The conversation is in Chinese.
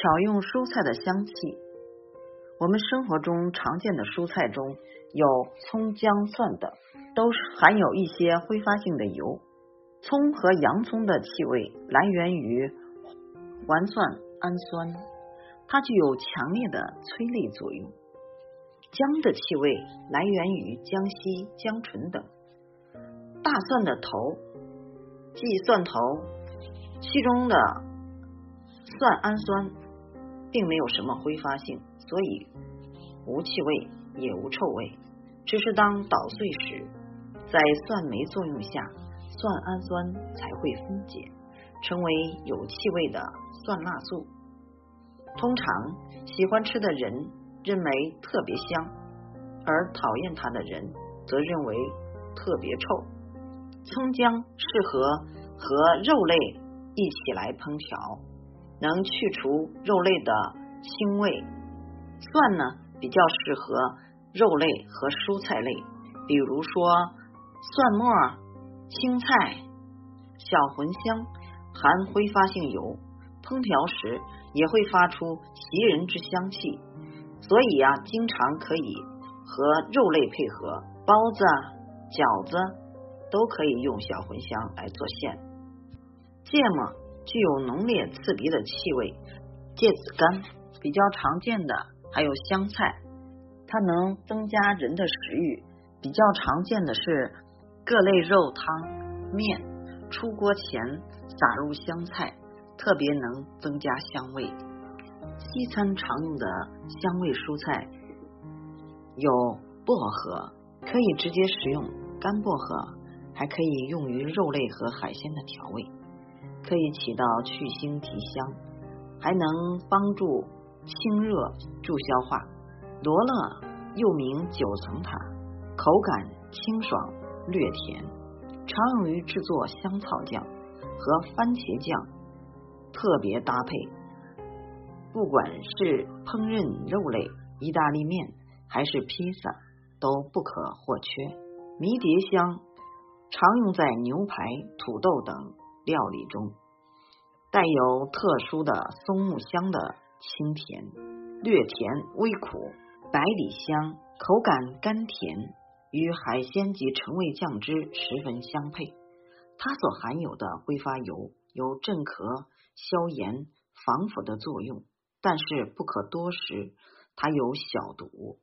巧用蔬菜的香气。我们生活中常见的蔬菜中有葱、姜、蒜等，都含有一些挥发性的油。葱和洋葱的气味来源于环蒜氨酸，它具有强烈的催泪作用。姜的气味来源于姜烯、姜醇等。大蒜的头即蒜头，其中的蒜氨酸并没有什么挥发性，所以无气味也无臭味。只是当捣碎时，在蒜酶作用下，蒜氨酸才会分解，成为有气味的蒜辣素。通常喜欢吃的人认为特别香，而讨厌它的人则认为特别臭。葱姜适合和肉类一起来烹调，能去除肉类的腥味。蒜呢，比较适合肉类和蔬菜类，比如说蒜末、青菜、小茴香，含挥发性油，烹调时也会发出袭人之香气，所以呀，经常可以和肉类配合，包子、饺子。都可以用小茴香来做馅。芥末具有浓烈刺鼻的气味，芥子干比较常见的还有香菜，它能增加人的食欲。比较常见的是各类肉汤面出锅前撒入香菜，特别能增加香味。西餐常用的香味蔬菜有薄荷，可以直接食用干薄荷。还可以用于肉类和海鲜的调味，可以起到去腥提香，还能帮助清热助消化。罗勒又名九层塔，口感清爽略甜，常用于制作香草酱和番茄酱，特别搭配。不管是烹饪肉类、意大利面还是披萨，都不可或缺。迷迭香。常用在牛排、土豆等料理中，带有特殊的松木香的清甜，略甜微苦。百里香口感甘甜，与海鲜及成味酱汁十分相配。它所含有的挥发油有镇咳、消炎、防腐的作用，但是不可多食，它有小毒。